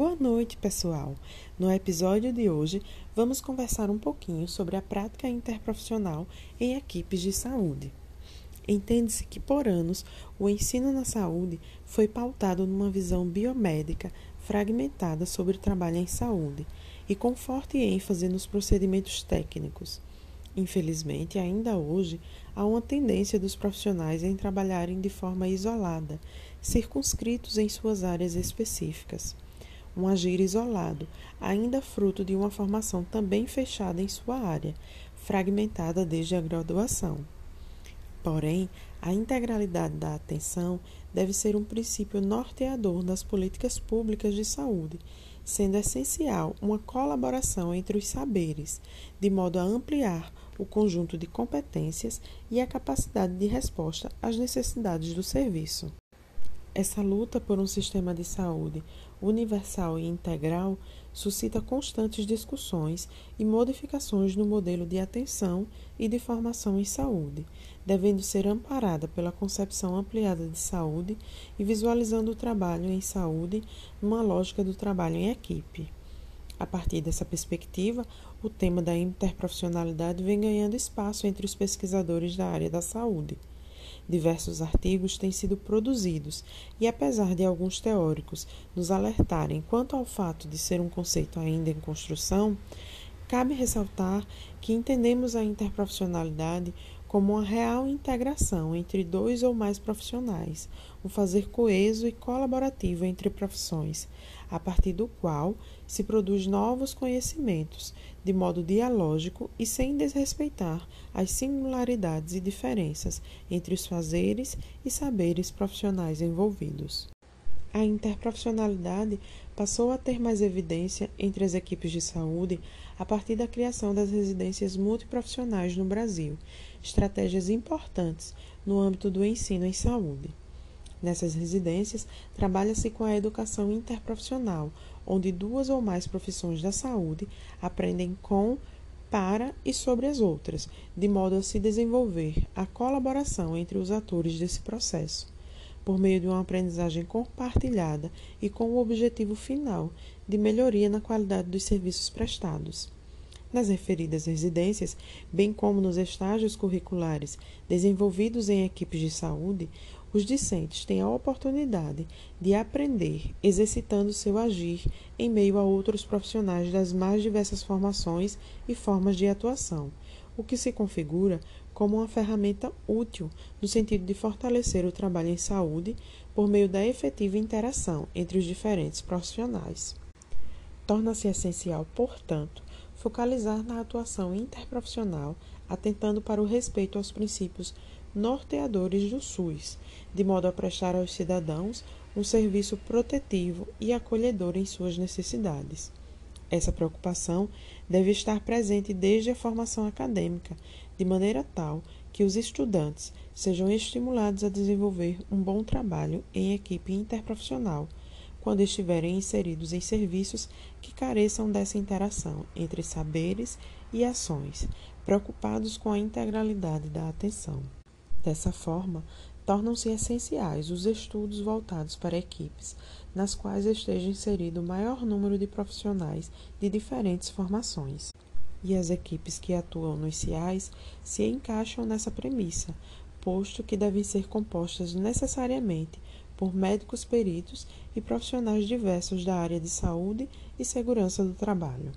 Boa noite, pessoal! No episódio de hoje, vamos conversar um pouquinho sobre a prática interprofissional em equipes de saúde. Entende-se que, por anos, o ensino na saúde foi pautado numa visão biomédica fragmentada sobre o trabalho em saúde e com forte ênfase nos procedimentos técnicos. Infelizmente, ainda hoje, há uma tendência dos profissionais em trabalharem de forma isolada, circunscritos em suas áreas específicas. Um agir isolado, ainda fruto de uma formação também fechada em sua área, fragmentada desde a graduação. Porém, a integralidade da atenção deve ser um princípio norteador das políticas públicas de saúde sendo essencial uma colaboração entre os saberes, de modo a ampliar o conjunto de competências e a capacidade de resposta às necessidades do serviço. Essa luta por um sistema de saúde universal e integral suscita constantes discussões e modificações no modelo de atenção e de formação em saúde, devendo ser amparada pela concepção ampliada de saúde e visualizando o trabalho em saúde numa lógica do trabalho em equipe. A partir dessa perspectiva, o tema da interprofissionalidade vem ganhando espaço entre os pesquisadores da área da saúde. Diversos artigos têm sido produzidos e, apesar de alguns teóricos nos alertarem quanto ao fato de ser um conceito ainda em construção, cabe ressaltar que entendemos a interprofissionalidade como uma real integração entre dois ou mais profissionais, um fazer coeso e colaborativo entre profissões, a partir do qual se produz novos conhecimentos, de modo dialógico e sem desrespeitar as singularidades e diferenças entre os fazeres e saberes profissionais envolvidos. A interprofissionalidade passou a ter mais evidência entre as equipes de saúde a partir da criação das residências multiprofissionais no Brasil, estratégias importantes no âmbito do ensino em saúde. Nessas residências, trabalha-se com a educação interprofissional, onde duas ou mais profissões da saúde aprendem com, para e sobre as outras, de modo a se desenvolver a colaboração entre os atores desse processo, por meio de uma aprendizagem compartilhada e com o objetivo final de melhoria na qualidade dos serviços prestados. Nas referidas residências, bem como nos estágios curriculares desenvolvidos em equipes de saúde, os discentes têm a oportunidade de aprender exercitando seu agir em meio a outros profissionais das mais diversas formações e formas de atuação, o que se configura como uma ferramenta útil no sentido de fortalecer o trabalho em saúde por meio da efetiva interação entre os diferentes profissionais. Torna-se essencial, portanto, focalizar na atuação interprofissional, atentando para o respeito aos princípios norteadores do SUS, de modo a prestar aos cidadãos um serviço protetivo e acolhedor em suas necessidades. Essa preocupação deve estar presente desde a formação acadêmica, de maneira tal que os estudantes sejam estimulados a desenvolver um bom trabalho em equipe interprofissional quando estiverem inseridos em serviços que careçam dessa interação entre saberes e ações, preocupados com a integralidade da atenção. Dessa forma, tornam-se essenciais os estudos voltados para equipes, nas quais esteja inserido o maior número de profissionais de diferentes formações. E as equipes que atuam nos CIAs se encaixam nessa premissa, posto que devem ser compostas necessariamente por médicos peritos e profissionais diversos da área de saúde e segurança do trabalho.